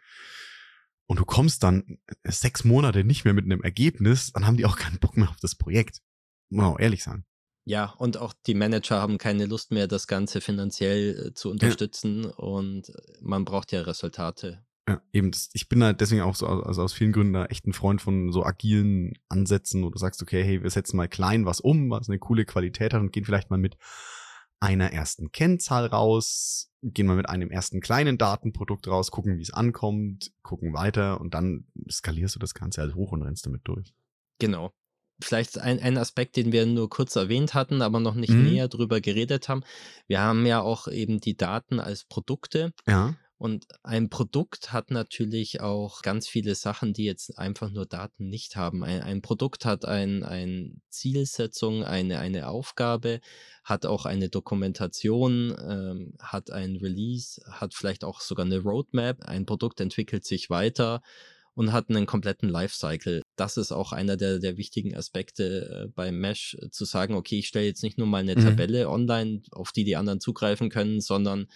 Speaker 1: und du kommst dann sechs Monate nicht mehr mit einem Ergebnis, dann haben die auch keinen Bock mehr auf das Projekt. Muss man auch ehrlich sagen.
Speaker 3: Ja, und auch die Manager haben keine Lust mehr, das Ganze finanziell äh, zu unterstützen ja. und man braucht ja Resultate.
Speaker 1: Ja, eben. Das, ich bin da deswegen auch so, also aus vielen Gründen da echt ein Freund von so agilen Ansätzen, wo du sagst, okay, hey, wir setzen mal klein was um, was eine coole Qualität hat und gehen vielleicht mal mit einer ersten Kennzahl raus, gehen mal mit einem ersten kleinen Datenprodukt raus, gucken, wie es ankommt, gucken weiter und dann skalierst du das Ganze halt hoch und rennst damit durch.
Speaker 3: Genau vielleicht ein, ein Aspekt, den wir nur kurz erwähnt hatten, aber noch nicht mhm. näher drüber geredet haben. Wir haben ja auch eben die Daten als Produkte.
Speaker 1: Ja.
Speaker 3: Und ein Produkt hat natürlich auch ganz viele Sachen, die jetzt einfach nur Daten nicht haben. Ein, ein Produkt hat ein, ein Zielsetzung, eine, eine Aufgabe, hat auch eine Dokumentation, ähm, hat ein Release, hat vielleicht auch sogar eine Roadmap. Ein Produkt entwickelt sich weiter und hat einen kompletten Lifecycle. Das ist auch einer der, der wichtigen Aspekte äh, beim Mesh, äh, zu sagen, okay, ich stelle jetzt nicht nur mal eine mhm. Tabelle online, auf die die anderen zugreifen können, sondern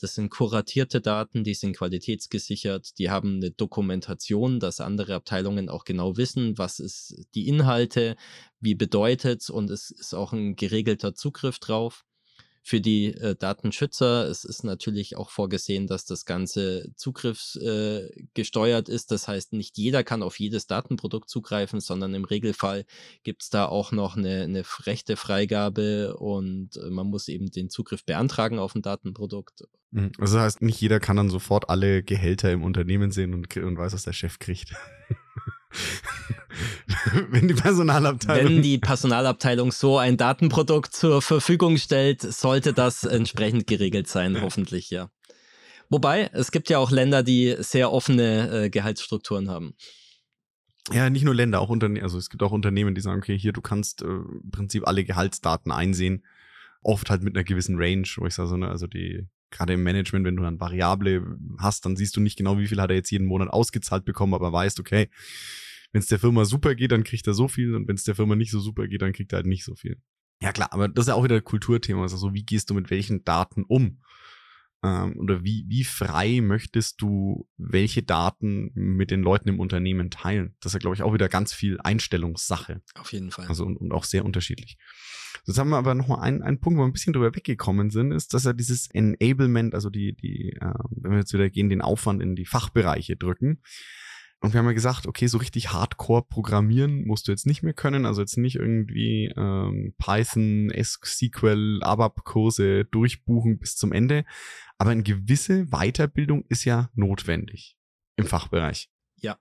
Speaker 3: das sind kuratierte Daten, die sind qualitätsgesichert, die haben eine Dokumentation, dass andere Abteilungen auch genau wissen, was ist die Inhalte, wie bedeutet und es ist auch ein geregelter Zugriff drauf für die äh, Datenschützer. Es ist natürlich auch vorgesehen, dass das Ganze zugriffsgesteuert äh, ist. Das heißt, nicht jeder kann auf jedes Datenprodukt zugreifen, sondern im Regelfall gibt es da auch noch eine, eine rechte Freigabe und äh, man muss eben den Zugriff beantragen auf ein Datenprodukt.
Speaker 1: Mhm. Also das heißt, nicht jeder kann dann sofort alle Gehälter im Unternehmen sehen und, und weiß, was der Chef kriegt. wenn die Personalabteilung.
Speaker 3: Wenn die Personalabteilung so ein Datenprodukt zur Verfügung stellt, sollte das entsprechend geregelt sein, hoffentlich, ja. Wobei, es gibt ja auch Länder, die sehr offene äh, Gehaltsstrukturen haben.
Speaker 1: Ja, nicht nur Länder, auch Unternehmen. Also es gibt auch Unternehmen, die sagen, okay, hier, du kannst äh, im Prinzip alle Gehaltsdaten einsehen. Oft halt mit einer gewissen Range, wo ich sage, so, ne, also die, gerade im Management, wenn du dann Variable hast, dann siehst du nicht genau, wie viel hat er jetzt jeden Monat ausgezahlt bekommen, aber weißt, okay, wenn es der Firma super geht, dann kriegt er so viel und wenn es der Firma nicht so super geht, dann kriegt er halt nicht so viel. Ja klar, aber das ist ja auch wieder ein Kulturthema. Also so, wie gehst du mit welchen Daten um? Ähm, oder wie, wie frei möchtest du welche Daten mit den Leuten im Unternehmen teilen? Das ist ja, glaube ich, auch wieder ganz viel Einstellungssache.
Speaker 3: Auf jeden Fall.
Speaker 1: Also und, und auch sehr unterschiedlich. Jetzt haben wir aber noch mal einen, einen Punkt, wo wir ein bisschen drüber weggekommen sind, ist, dass ja dieses Enablement, also die, die, äh, wenn wir jetzt wieder gehen, den Aufwand in die Fachbereiche drücken. Und wir haben ja gesagt, okay, so richtig Hardcore programmieren musst du jetzt nicht mehr können. Also jetzt nicht irgendwie ähm, Python, SQL, ABAP-Kurse durchbuchen bis zum Ende. Aber eine gewisse Weiterbildung ist ja notwendig im Fachbereich.
Speaker 3: Ja,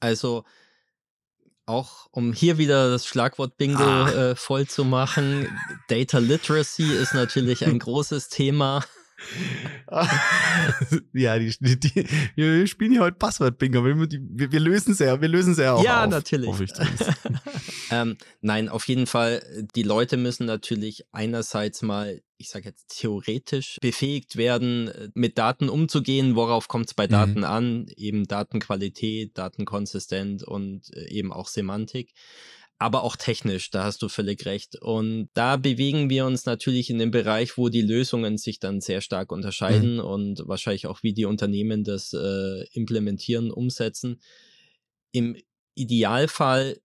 Speaker 3: also auch um hier wieder das Schlagwort Bingo ah. äh, voll zu machen, Data Literacy ist natürlich ein großes Thema.
Speaker 1: ja, die, die, die, wir spielen hier heute Passwort-Bingo. Wir, wir, wir lösen es ja, wir lösen es ja auch.
Speaker 3: Ja,
Speaker 1: auf,
Speaker 3: natürlich. ähm, nein, auf jeden Fall, die Leute müssen natürlich einerseits mal, ich sage jetzt theoretisch, befähigt werden, mit Daten umzugehen. Worauf kommt es bei mhm. Daten an? Eben Datenqualität, Datenkonsistent und äh, eben auch Semantik aber auch technisch, da hast du völlig recht. Und da bewegen wir uns natürlich in dem Bereich, wo die Lösungen sich dann sehr stark unterscheiden mhm. und wahrscheinlich auch, wie die Unternehmen das äh, implementieren, umsetzen. Im Idealfall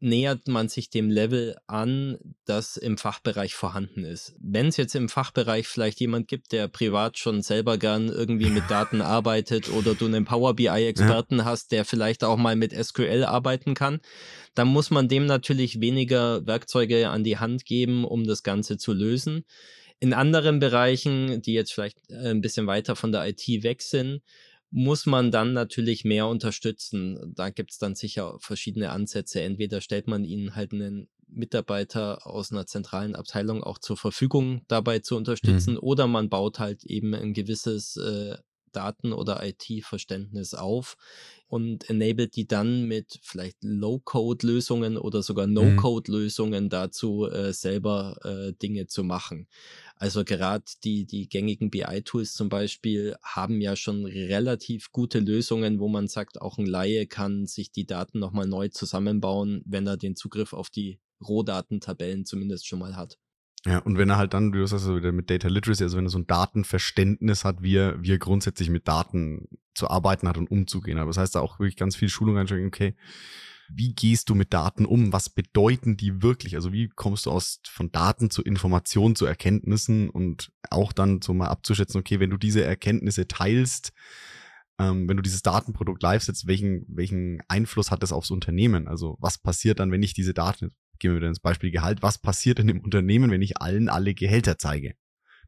Speaker 3: nähert man sich dem Level an, das im Fachbereich vorhanden ist. Wenn es jetzt im Fachbereich vielleicht jemand gibt, der privat schon selber gern irgendwie mit Daten arbeitet oder du einen Power BI-Experten ja. hast, der vielleicht auch mal mit SQL arbeiten kann, dann muss man dem natürlich weniger Werkzeuge an die Hand geben, um das Ganze zu lösen. In anderen Bereichen, die jetzt vielleicht äh, ein bisschen weiter von der IT weg sind, muss man dann natürlich mehr unterstützen. Da gibt es dann sicher verschiedene Ansätze. Entweder stellt man ihnen halt einen Mitarbeiter aus einer zentralen Abteilung auch zur Verfügung, dabei zu unterstützen, mhm. oder man baut halt eben ein gewisses äh, Daten- oder IT-Verständnis auf und enabled die dann mit vielleicht Low-Code-Lösungen oder sogar mhm. No-Code-Lösungen dazu, äh, selber äh, Dinge zu machen. Also gerade die, die gängigen BI-Tools zum Beispiel haben ja schon relativ gute Lösungen, wo man sagt, auch ein Laie kann sich die Daten nochmal neu zusammenbauen, wenn er den Zugriff auf die Rohdatentabellen zumindest schon mal hat.
Speaker 1: Ja, und wenn er halt dann, du sagst also wieder mit Data Literacy, also wenn er so ein Datenverständnis hat, wie er, wie er grundsätzlich mit Daten zu arbeiten hat und umzugehen. Aber das heißt da auch wirklich ganz viel Schulung einsteigen, okay, wie gehst du mit Daten um? Was bedeuten die wirklich? Also wie kommst du aus von Daten zu Informationen, zu Erkenntnissen und auch dann so mal abzuschätzen, okay, wenn du diese Erkenntnisse teilst, ähm, wenn du dieses Datenprodukt live setzt, welchen, welchen Einfluss hat das aufs Unternehmen? Also was passiert dann, wenn ich diese Daten, gehen wir wieder ins Beispiel Gehalt, was passiert denn im Unternehmen, wenn ich allen alle Gehälter zeige?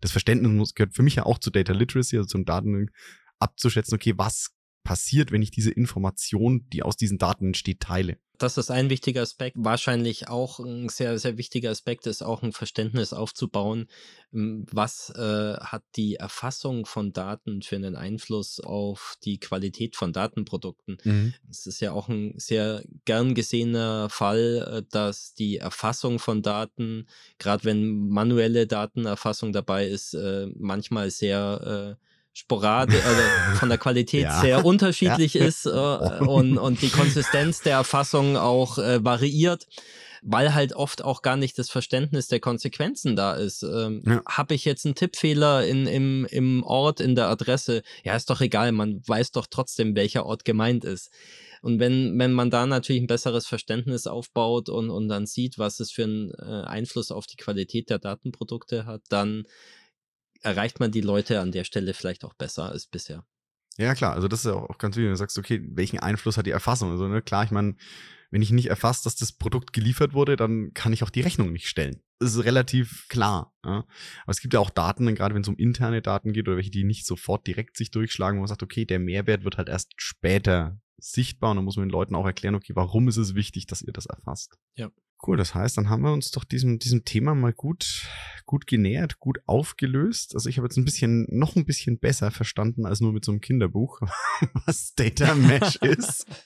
Speaker 1: Das Verständnis muss, gehört für mich ja auch zu Data Literacy, also zum Daten abzuschätzen, okay, was passiert, wenn ich diese Information, die aus diesen Daten entsteht, teile.
Speaker 3: Das ist ein wichtiger Aspekt. Wahrscheinlich auch ein sehr, sehr wichtiger Aspekt ist auch ein Verständnis aufzubauen, hm, was äh, hat die Erfassung von Daten für einen Einfluss auf die Qualität von Datenprodukten.
Speaker 1: Mhm.
Speaker 3: Es ist ja auch ein sehr gern gesehener Fall, äh, dass die Erfassung von Daten, gerade wenn manuelle Datenerfassung dabei ist, äh, manchmal sehr äh, sporadisch, also von der Qualität
Speaker 1: Ja.
Speaker 3: sehr unterschiedlich
Speaker 1: Ja.
Speaker 3: ist äh, und, und die Konsistenz der Erfassung auch äh, variiert, weil halt oft auch gar nicht das Verständnis der Konsequenzen da ist. Ähm,
Speaker 1: Ja.
Speaker 3: Habe ich jetzt einen Tippfehler in, im, im Ort, in der Adresse? Ja, ist doch egal, man weiß doch trotzdem, welcher Ort gemeint ist. Und wenn, wenn man da natürlich ein besseres Verständnis aufbaut und, und dann sieht, was es für einen äh, Einfluss auf die Qualität der Datenprodukte hat, dann erreicht man die Leute an der Stelle vielleicht auch besser als bisher.
Speaker 1: Ja, klar, also das ist ja auch ganz wichtig, wenn du sagst, okay, welchen Einfluss hat die Erfassung? Also, ne, klar, ich meine, wenn ich nicht erfasst, dass das Produkt geliefert wurde, dann kann ich auch die Rechnung nicht stellen. Das ist relativ klar. Ja? Aber es gibt ja auch Daten, gerade wenn es um interne Daten geht oder welche, die nicht sofort direkt sich durchschlagen, wo man sagt, okay, der Mehrwert wird halt erst später sichtbar und dann muss man den Leuten auch erklären, okay, warum ist es wichtig, dass ihr das erfasst.
Speaker 3: Ja.
Speaker 1: Cool, das heißt, dann haben wir uns doch diesem, diesem Thema mal gut, gut genähert, gut aufgelöst. Also ich habe jetzt ein bisschen, noch ein bisschen besser verstanden als nur mit so einem Kinderbuch, was Data Mesh ist.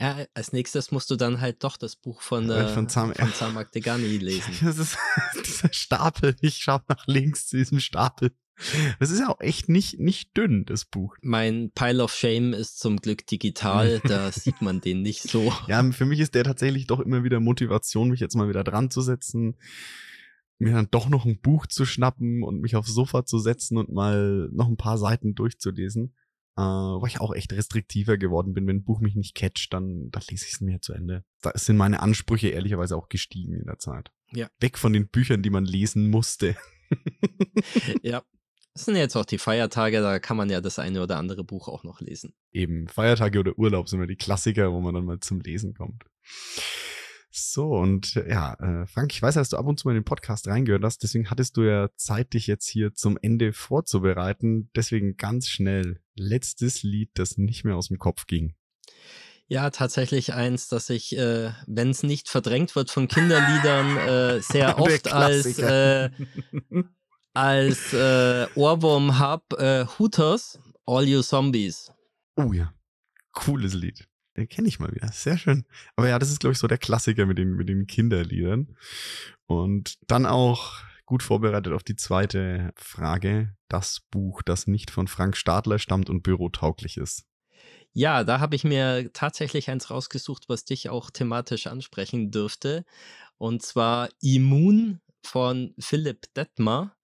Speaker 3: Ja, als nächstes musst du dann halt doch das Buch von,
Speaker 1: Äh, von Zam-
Speaker 3: von Zamak Degani lesen.
Speaker 1: Das ist dieser Stapel. Ich schaue nach links zu diesem Stapel. Das ist ja auch echt nicht, nicht dünn, das Buch.
Speaker 3: Mein Pile of Shame ist zum Glück digital, da sieht man den nicht so.
Speaker 1: Ja, für mich ist der tatsächlich doch immer wieder Motivation, mich jetzt mal wieder dran zu setzen, mir dann doch noch ein Buch zu schnappen und mich aufs Sofa zu setzen und mal noch ein paar Seiten durchzulesen. Äh, wo ich auch echt restriktiver geworden bin. Wenn ein Buch mich nicht catcht, dann, dann lese ich es mir zu Ende. Da sind meine Ansprüche ehrlicherweise auch gestiegen in der Zeit.
Speaker 3: Ja.
Speaker 1: Weg von den Büchern, die man lesen musste.
Speaker 3: Ja. Das sind jetzt auch die Feiertage, da kann man ja das eine oder andere Buch auch noch lesen.
Speaker 1: Eben Feiertage oder Urlaub sind immer die Klassiker, wo man dann mal zum Lesen kommt. So, und ja, äh, Frank, ich weiß, dass du ab und zu mal in den Podcast reingehört hast, deswegen hattest du ja Zeit, dich jetzt hier zum Ende vorzubereiten. Deswegen ganz schnell, letztes Lied, das nicht mehr aus dem Kopf ging.
Speaker 3: Ja, tatsächlich eins, das ich, äh, wenn es nicht verdrängt wird von Kinderliedern, äh, sehr oft als. als äh, Ohrwurm hab. Äh, Hooters, All You Zombies.
Speaker 1: oh ja, cooles Lied. Den kenne ich mal wieder. Sehr schön. Aber ja, das ist, glaube ich, so der Klassiker mit den, mit den Kinderliedern. Und dann auch gut vorbereitet auf die zweite Frage. Das Buch, das nicht von Frank Stadler stammt und bürotauglich ist.
Speaker 3: Ja, da habe ich mir tatsächlich eins rausgesucht, was dich auch thematisch ansprechen dürfte. Und zwar Immun von Philipp Detmer.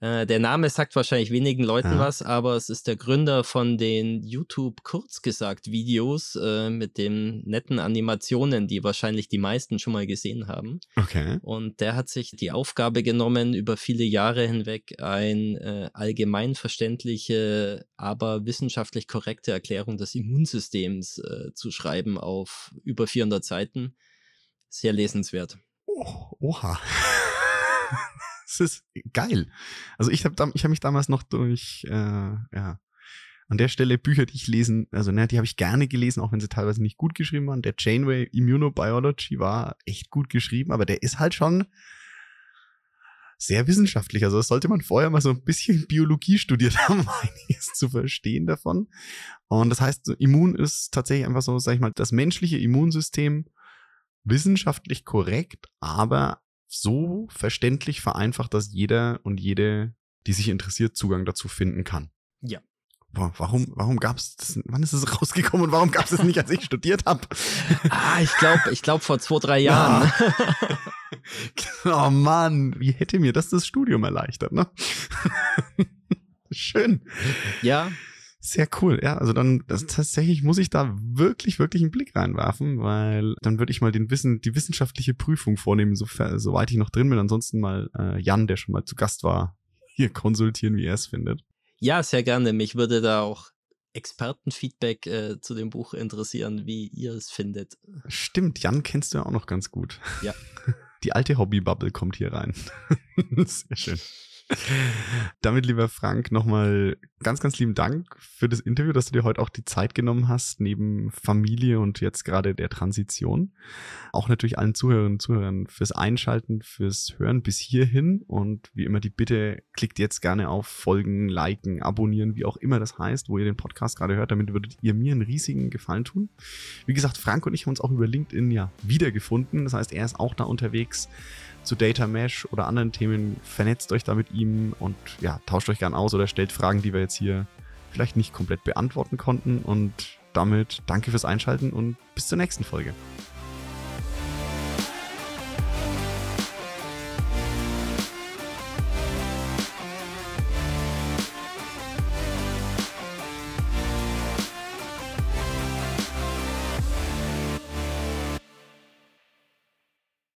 Speaker 3: Äh, der Name sagt wahrscheinlich wenigen Leuten
Speaker 1: Ja.
Speaker 3: was, aber es ist der Gründer von den YouTube kurzgesagt Videos äh, mit den netten Animationen, die wahrscheinlich die meisten schon mal gesehen haben.
Speaker 1: Okay.
Speaker 3: Und der hat sich die Aufgabe genommen, über viele Jahre hinweg ein äh, allgemein verständliche, aber wissenschaftlich korrekte Erklärung des Immunsystems äh, zu schreiben auf über 400 Seiten. Sehr lesenswert.
Speaker 1: Oh, oha. das ist geil. Also ich habe ich hab mich damals noch durch, äh, ja, an der Stelle Bücher, die ich lesen, also ne, die habe ich gerne gelesen, auch wenn sie teilweise nicht gut geschrieben waren. Der Janeway Immunobiology war echt gut geschrieben, aber der ist halt schon sehr wissenschaftlich. Also das sollte man vorher mal so ein bisschen Biologie studiert haben, um einiges zu verstehen davon. Und das heißt, Immun ist tatsächlich einfach so, sag ich mal, das menschliche Immunsystem wissenschaftlich korrekt, aber so verständlich vereinfacht, dass jeder und jede, die sich interessiert, Zugang dazu finden kann.
Speaker 3: Ja.
Speaker 1: Boah, warum, warum gab's das, wann ist es rausgekommen und warum gab's es nicht, als ich studiert habe?
Speaker 3: Ah, ich glaube, ich glaube vor zwei, drei Jahren.
Speaker 1: oh Mann, wie hätte mir das das Studium erleichtert, ne? Schön.
Speaker 3: ja,
Speaker 1: Sehr cool, ja. Also dann, das, tatsächlich muss ich da wirklich, wirklich einen Blick reinwerfen, weil dann würde ich mal den Wissen, die wissenschaftliche Prüfung vornehmen, sofern, soweit ich noch drin bin. Ansonsten mal äh, Jan, der schon mal zu Gast war, hier konsultieren, wie er es findet.
Speaker 3: ja, sehr gerne. Mich würde da auch Expertenfeedback äh, zu dem Buch interessieren, wie ihr es findet.
Speaker 1: Stimmt, Jan kennst du ja auch noch ganz gut.
Speaker 3: Ja.
Speaker 1: Die alte Hobbybubble kommt hier rein. Sehr schön. Damit, lieber Frank, nochmal ganz, ganz lieben Dank für das Interview, dass du dir heute auch die Zeit genommen hast, neben Familie und jetzt gerade der Transition. Auch natürlich allen Zuhörerinnen und Zuhörern fürs Einschalten, fürs Hören bis hierhin. Und wie immer die Bitte, klickt jetzt gerne auf Folgen, Liken, Abonnieren, wie auch immer das heißt, wo ihr den Podcast gerade hört. Damit würdet ihr mir einen riesigen Gefallen tun. Wie gesagt, Frank und ich haben uns auch über LinkedIn ja wiedergefunden. Das heißt, er ist auch da unterwegs zu Data Mesh oder anderen Themen. Vernetzt euch da mit ihm und ja, tauscht euch gern aus oder stellt Fragen, die wir jetzt hier vielleicht nicht komplett beantworten konnten. Und damit danke fürs Einschalten und bis zur nächsten Folge.